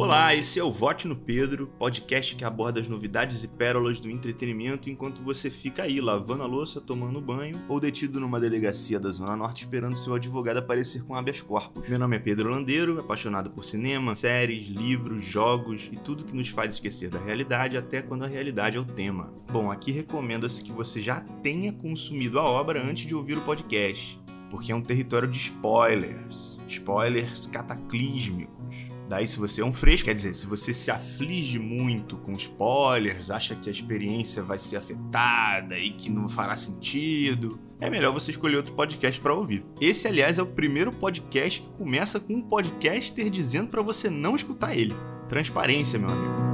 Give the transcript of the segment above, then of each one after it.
Olá, esse é o Vote no Pedro, podcast que aborda as novidades e pérolas do entretenimento enquanto você fica aí lavando a louça, tomando banho ou detido numa delegacia da Zona Norte esperando seu advogado aparecer com habeas corpus. Meu nome é Pedro Landeiro, apaixonado por cinema, séries, livros, jogos e tudo que nos faz esquecer da realidade até quando a realidade é o tema. Bom, aqui recomenda-se que você já tenha consumido a obra antes de ouvir o podcast, porque é um território de spoilers, spoilers cataclísmicos. Daí, se você é um fresco, quer dizer, se você se aflige muito com spoilers, acha que a experiência vai ser afetada e que não fará sentido, é melhor você escolher outro podcast para ouvir. Esse, aliás, é o primeiro podcast que começa com um podcaster dizendo para você não escutar ele. Transparência, meu amigo.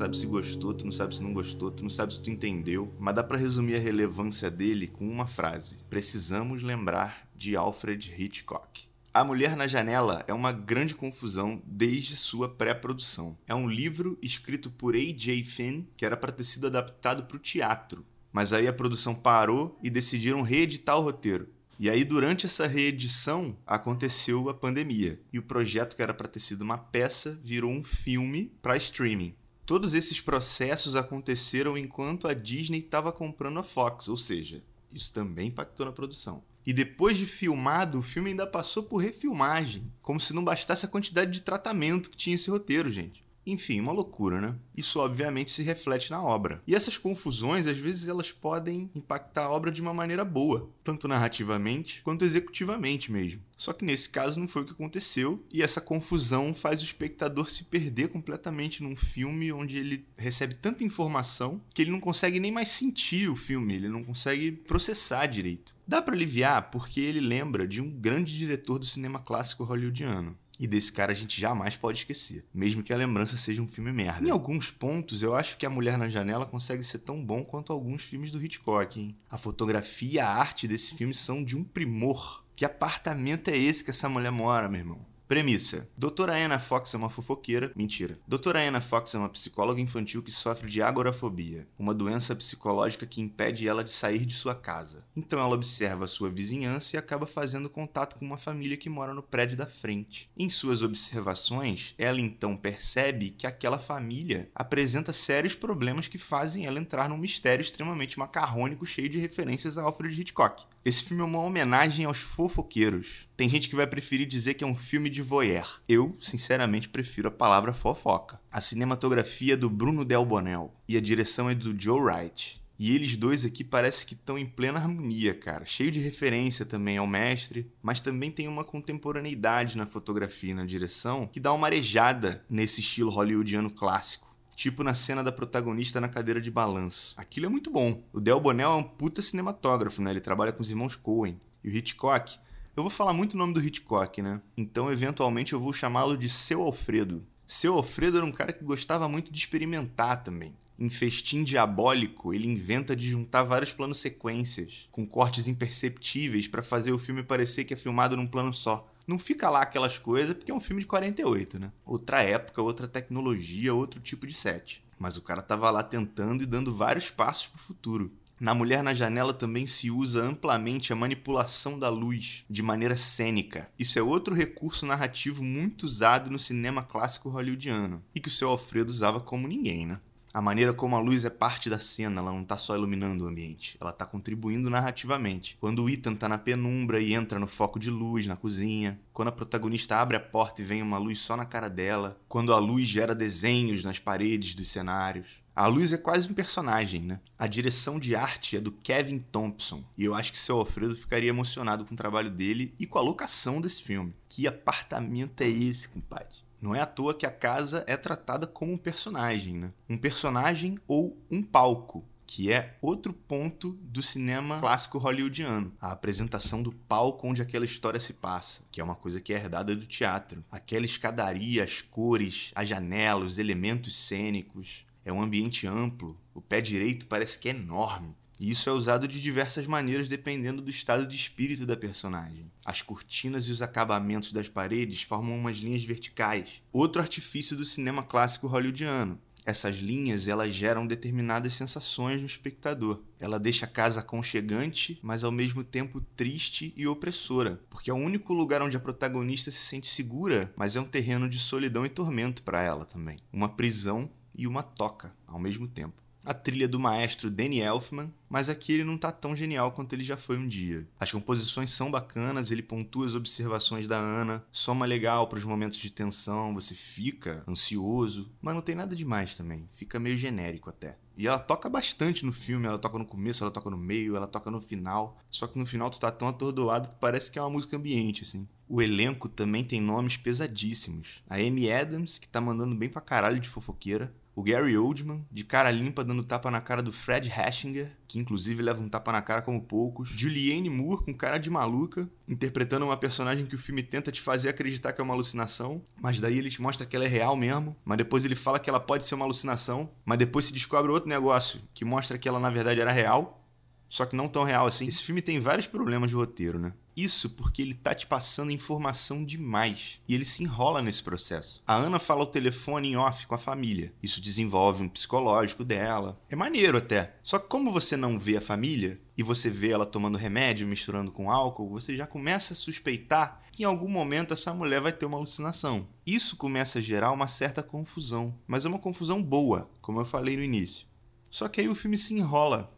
Sabe se gostou, tu não sabe se não gostou, tu não sabe se tu entendeu, mas dá para resumir a relevância dele com uma frase: precisamos lembrar de Alfred Hitchcock. A Mulher na Janela é uma grande confusão desde sua pré-produção. É um livro escrito por A.J. Finn que era para ter sido adaptado para o teatro, mas aí a produção parou e decidiram reeditar o roteiro. E aí, durante essa reedição, aconteceu a pandemia. E o projeto, que era para ter sido uma peça, virou um filme para streaming. Todos esses processos aconteceram enquanto a Disney estava comprando a Fox, ou seja, isso também impactou na produção. E depois de filmado, o filme ainda passou por refilmagem, como se não bastasse a quantidade de tratamento que tinha esse roteiro, gente. Enfim, uma loucura, né? Isso obviamente se reflete na obra. E essas confusões, às vezes, elas podem impactar a obra de uma maneira boa, tanto narrativamente quanto executivamente mesmo. Só que nesse caso não foi o que aconteceu, e essa confusão faz o espectador se perder completamente num filme onde ele recebe tanta informação que ele não consegue nem mais sentir o filme, ele não consegue processar direito. Dá para aliviar porque ele lembra de um grande diretor do cinema clássico hollywoodiano, e desse cara a gente jamais pode esquecer, mesmo que a lembrança seja um filme merda. Em alguns pontos, eu acho que A Mulher na Janela consegue ser tão bom quanto alguns filmes do Hitchcock, hein? A fotografia e a arte desse filme são de um primor. Que apartamento é esse que essa mulher mora, meu irmão? Premissa: Doutora Anna Fox é uma fofoqueira. Mentira. Doutora Anna Fox é uma psicóloga infantil que sofre de agorafobia, uma doença psicológica que impede ela de sair de sua casa. Então ela observa a sua vizinhança e acaba fazendo contato com uma família que mora no prédio da frente. Em suas observações, ela então percebe que aquela família apresenta sérios problemas que fazem ela entrar num mistério extremamente macarrônico cheio de referências a Alfred Hitchcock. Esse filme é uma homenagem aos fofoqueiros. Tem gente que vai preferir dizer que é um filme de voyeur. Eu, sinceramente, prefiro a palavra fofoca. A cinematografia é do Bruno Del Bonel e a direção é do Joe Wright. E eles dois aqui parece que estão em plena harmonia, cara. Cheio de referência também ao mestre, mas também tem uma contemporaneidade na fotografia e na direção que dá uma arejada nesse estilo hollywoodiano clássico tipo na cena da protagonista na cadeira de balanço. Aquilo é muito bom. O Del Bonel é um puta cinematógrafo, né? Ele trabalha com os irmãos Coen. E o Hitchcock, eu vou falar muito o nome do Hitchcock, né? Então, eventualmente, eu vou chamá-lo de Seu Alfredo. Seu Alfredo era um cara que gostava muito de experimentar também. Em Festim Diabólico, ele inventa de juntar vários planos sequências, com cortes imperceptíveis para fazer o filme parecer que é filmado num plano só não fica lá aquelas coisas, porque é um filme de 48, né? Outra época, outra tecnologia, outro tipo de set. Mas o cara tava lá tentando e dando vários passos pro futuro. Na Mulher na Janela também se usa amplamente a manipulação da luz de maneira cênica. Isso é outro recurso narrativo muito usado no cinema clássico hollywoodiano e que o seu Alfredo usava como ninguém, né? A maneira como a luz é parte da cena, ela não está só iluminando o ambiente, ela está contribuindo narrativamente. Quando o Ethan está na penumbra e entra no foco de luz na cozinha, quando a protagonista abre a porta e vem uma luz só na cara dela, quando a luz gera desenhos nas paredes dos cenários. A luz é quase um personagem, né? A direção de arte é do Kevin Thompson, e eu acho que seu Alfredo ficaria emocionado com o trabalho dele e com a locação desse filme. Que apartamento é esse, compadre? Não é à toa que a casa é tratada como um personagem, né? Um personagem ou um palco, que é outro ponto do cinema clássico hollywoodiano. A apresentação do palco onde aquela história se passa, que é uma coisa que é herdada do teatro. Aquela escadaria, as cores, a janela, os elementos cênicos. É um ambiente amplo. O pé direito parece que é enorme. E isso é usado de diversas maneiras dependendo do estado de espírito da personagem. As cortinas e os acabamentos das paredes formam umas linhas verticais, outro artifício do cinema clássico hollywoodiano. Essas linhas elas geram determinadas sensações no espectador. Ela deixa a casa aconchegante, mas ao mesmo tempo triste e opressora, porque é o único lugar onde a protagonista se sente segura, mas é um terreno de solidão e tormento para ela também. Uma prisão e uma toca ao mesmo tempo a trilha do maestro Danny Elfman, mas aqui ele não tá tão genial quanto ele já foi um dia. As composições são bacanas, ele pontua as observações da Ana, soma legal para os momentos de tensão, você fica ansioso, mas não tem nada demais também, fica meio genérico até. E ela toca bastante no filme, ela toca no começo, ela toca no meio, ela toca no final. Só que no final tu tá tão atordoado que parece que é uma música ambiente, assim. O elenco também tem nomes pesadíssimos. A Amy Adams, que tá mandando bem pra caralho de fofoqueira o Gary Oldman, de cara limpa dando tapa na cara do Fred Hashinger, que inclusive leva um tapa na cara como poucos. Julianne Moore com cara de maluca, interpretando uma personagem que o filme tenta te fazer acreditar que é uma alucinação, mas daí ele te mostra que ela é real mesmo, mas depois ele fala que ela pode ser uma alucinação, mas depois se descobre outro negócio que mostra que ela na verdade era real, só que não tão real assim. Esse filme tem vários problemas de roteiro, né? Isso porque ele tá te passando informação demais e ele se enrola nesse processo. A Ana fala o telefone em off com a família. Isso desenvolve um psicológico dela. É maneiro até. Só que como você não vê a família e você vê ela tomando remédio, misturando com álcool, você já começa a suspeitar que em algum momento essa mulher vai ter uma alucinação. Isso começa a gerar uma certa confusão, mas é uma confusão boa, como eu falei no início. Só que aí o filme se enrola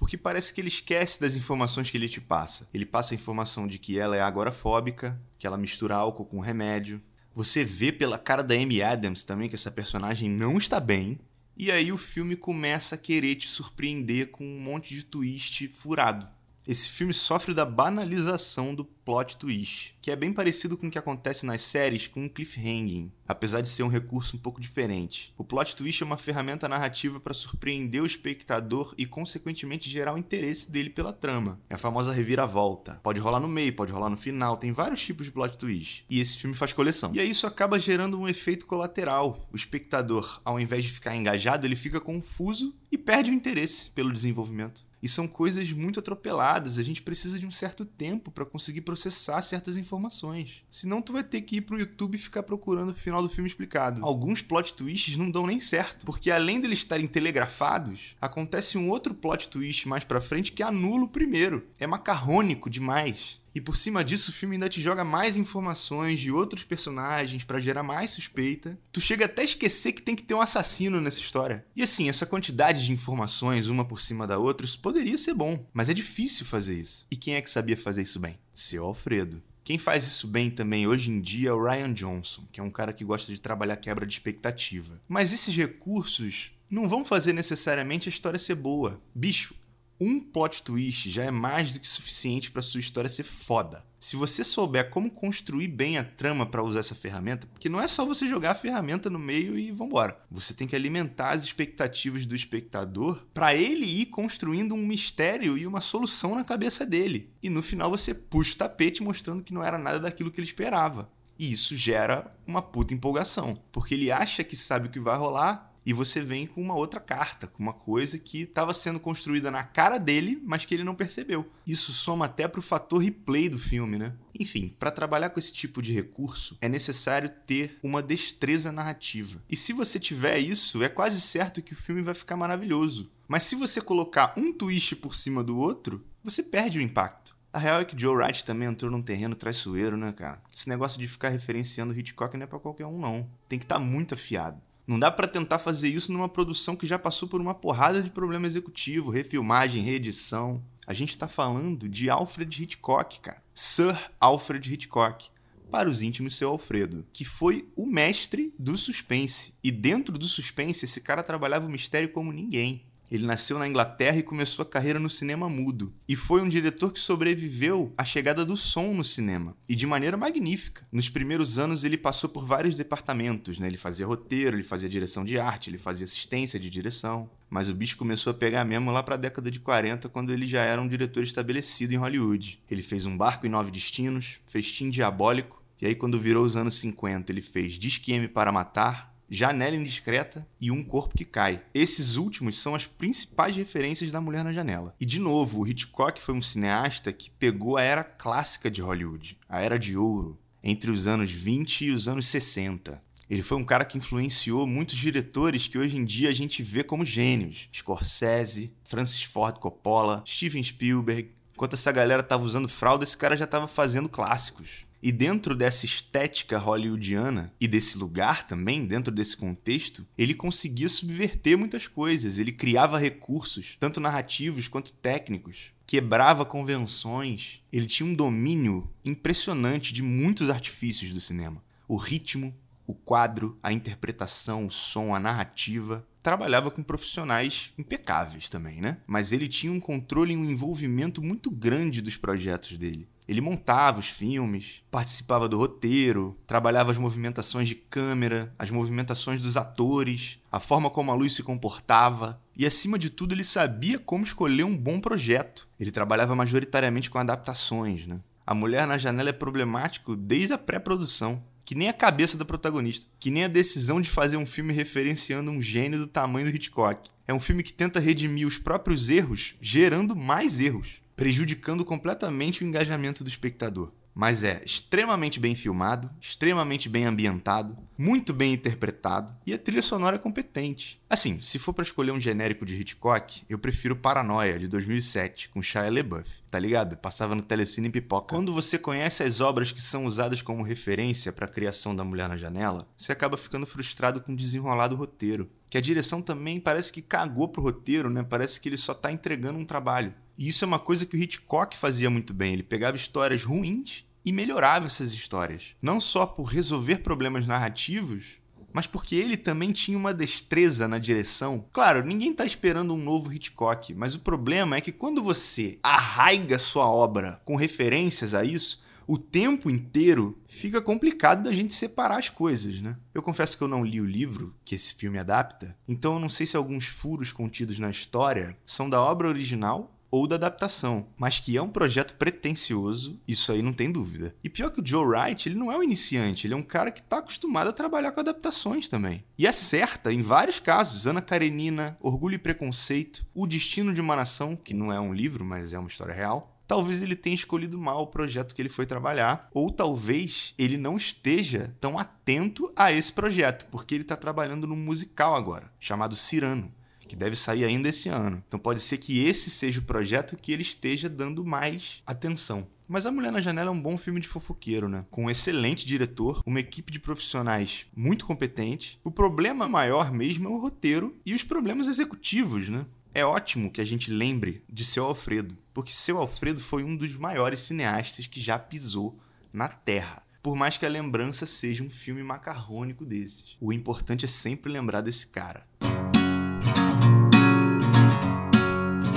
porque parece que ele esquece das informações que ele te passa. Ele passa a informação de que ela é agorafóbica, que ela mistura álcool com remédio. Você vê pela cara da Amy Adams também que essa personagem não está bem. E aí o filme começa a querer te surpreender com um monte de twist furado. Esse filme sofre da banalização do plot twist, que é bem parecido com o que acontece nas séries com o cliffhanging, apesar de ser um recurso um pouco diferente. O plot twist é uma ferramenta narrativa para surpreender o espectador e, consequentemente, gerar o interesse dele pela trama. É a famosa reviravolta. Pode rolar no meio, pode rolar no final, tem vários tipos de plot twist. E esse filme faz coleção. E aí isso acaba gerando um efeito colateral. O espectador, ao invés de ficar engajado, ele fica confuso e perde o interesse pelo desenvolvimento. E são coisas muito atropeladas, a gente precisa de um certo tempo para conseguir processar certas informações. Senão tu vai ter que ir pro YouTube e ficar procurando o final do filme explicado. Alguns plot twists não dão nem certo, porque além deles estarem telegrafados, acontece um outro plot twist mais para frente que anula o primeiro. É macarrônico demais. E por cima disso, o filme ainda te joga mais informações de outros personagens para gerar mais suspeita. Tu chega até a esquecer que tem que ter um assassino nessa história. E assim, essa quantidade de informações, uma por cima da outra, isso poderia ser bom, mas é difícil fazer isso. E quem é que sabia fazer isso bem? Seu Alfredo. Quem faz isso bem também hoje em dia é o Ryan Johnson, que é um cara que gosta de trabalhar quebra de expectativa. Mas esses recursos não vão fazer necessariamente a história ser boa. Bicho, um plot twist já é mais do que suficiente para sua história ser foda. Se você souber como construir bem a trama para usar essa ferramenta, porque não é só você jogar a ferramenta no meio e vambora. Você tem que alimentar as expectativas do espectador para ele ir construindo um mistério e uma solução na cabeça dele. E no final você puxa o tapete mostrando que não era nada daquilo que ele esperava. E isso gera uma puta empolgação, porque ele acha que sabe o que vai rolar, e você vem com uma outra carta, com uma coisa que estava sendo construída na cara dele, mas que ele não percebeu. Isso soma até para o fator replay do filme, né? Enfim, para trabalhar com esse tipo de recurso é necessário ter uma destreza narrativa. E se você tiver isso, é quase certo que o filme vai ficar maravilhoso. Mas se você colocar um twist por cima do outro, você perde o impacto. A real é que Joe Wright também entrou num terreno traiçoeiro, né, cara? Esse negócio de ficar referenciando Hitchcock não é pra qualquer um, não. Tem que estar tá muito afiado. Não dá para tentar fazer isso numa produção que já passou por uma porrada de problema executivo, refilmagem, reedição. A gente tá falando de Alfred Hitchcock, cara. Sir Alfred Hitchcock. Para os íntimos, seu Alfredo, que foi o mestre do suspense. E dentro do suspense, esse cara trabalhava o mistério como ninguém. Ele nasceu na Inglaterra e começou a carreira no cinema mudo. E foi um diretor que sobreviveu à chegada do som no cinema. E de maneira magnífica. Nos primeiros anos ele passou por vários departamentos, né? Ele fazia roteiro, ele fazia direção de arte, ele fazia assistência de direção. Mas o bicho começou a pegar mesmo lá para a década de 40, quando ele já era um diretor estabelecido em Hollywood. Ele fez Um Barco em Nove Destinos, fez Tim Diabólico, e aí quando virou os anos 50 ele fez Disque para Matar, Janela Indiscreta e Um Corpo que Cai. Esses últimos são as principais referências da Mulher na Janela. E de novo, o Hitchcock foi um cineasta que pegou a era clássica de Hollywood, a era de ouro, entre os anos 20 e os anos 60. Ele foi um cara que influenciou muitos diretores que hoje em dia a gente vê como gênios. Scorsese, Francis Ford Coppola, Steven Spielberg. Enquanto essa galera tava usando fralda, esse cara já tava fazendo clássicos. E dentro dessa estética hollywoodiana e desse lugar também, dentro desse contexto, ele conseguia subverter muitas coisas. Ele criava recursos, tanto narrativos quanto técnicos, quebrava convenções. Ele tinha um domínio impressionante de muitos artifícios do cinema: o ritmo, o quadro, a interpretação, o som, a narrativa. Trabalhava com profissionais impecáveis também, né? Mas ele tinha um controle e um envolvimento muito grande dos projetos dele. Ele montava os filmes, participava do roteiro, trabalhava as movimentações de câmera, as movimentações dos atores, a forma como a luz se comportava. E acima de tudo, ele sabia como escolher um bom projeto. Ele trabalhava majoritariamente com adaptações, né? A Mulher na Janela é problemático desde a pré-produção que nem a cabeça da protagonista, que nem a decisão de fazer um filme referenciando um gênio do tamanho do Hitchcock. É um filme que tenta redimir os próprios erros, gerando mais erros, prejudicando completamente o engajamento do espectador mas é extremamente bem filmado, extremamente bem ambientado, muito bem interpretado e a trilha sonora é competente. Assim, se for para escolher um genérico de Hitchcock, eu prefiro Paranoia de 2007 com Shia LaBeouf, tá ligado? Passava no Telecine Pipoca. Quando você conhece as obras que são usadas como referência para a criação da Mulher na Janela, você acaba ficando frustrado com o desenrolar do roteiro. Que a direção também parece que cagou pro roteiro, né? Parece que ele só tá entregando um trabalho. E isso é uma coisa que o Hitchcock fazia muito bem. Ele pegava histórias ruins e melhorava essas histórias. Não só por resolver problemas narrativos, mas porque ele também tinha uma destreza na direção. Claro, ninguém está esperando um novo Hitchcock, mas o problema é que quando você arraiga sua obra com referências a isso, o tempo inteiro fica complicado da gente separar as coisas, né? Eu confesso que eu não li o livro que esse filme adapta, então eu não sei se alguns furos contidos na história são da obra original ou da adaptação, mas que é um projeto pretensioso, isso aí não tem dúvida. E pior que o Joe Wright, ele não é um iniciante, ele é um cara que está acostumado a trabalhar com adaptações também. E acerta em vários casos, Ana Karenina, Orgulho e Preconceito, O Destino de uma Nação, que não é um livro, mas é uma história real, talvez ele tenha escolhido mal o projeto que ele foi trabalhar, ou talvez ele não esteja tão atento a esse projeto, porque ele está trabalhando num musical agora, chamado Cirano que deve sair ainda esse ano. Então pode ser que esse seja o projeto que ele esteja dando mais atenção. Mas A Mulher na Janela é um bom filme de fofoqueiro, né? Com um excelente diretor, uma equipe de profissionais muito competente. O problema maior mesmo é o roteiro e os problemas executivos, né? É ótimo que a gente lembre de seu Alfredo, porque seu Alfredo foi um dos maiores cineastas que já pisou na Terra. Por mais que a lembrança seja um filme macarrônico desses, o importante é sempre lembrar desse cara.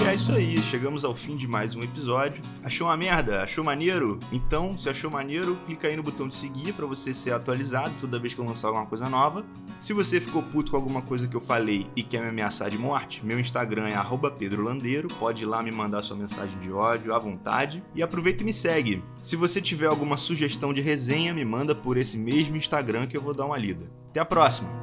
É isso aí, chegamos ao fim de mais um episódio. Achou uma merda? Achou maneiro? Então, se achou maneiro, clica aí no botão de seguir para você ser atualizado toda vez que eu lançar alguma coisa nova. Se você ficou puto com alguma coisa que eu falei e quer me ameaçar de morte, meu Instagram é @pedrolandeiro, pode ir lá me mandar sua mensagem de ódio à vontade e aproveita e me segue. Se você tiver alguma sugestão de resenha, me manda por esse mesmo Instagram que eu vou dar uma lida. Até a próxima.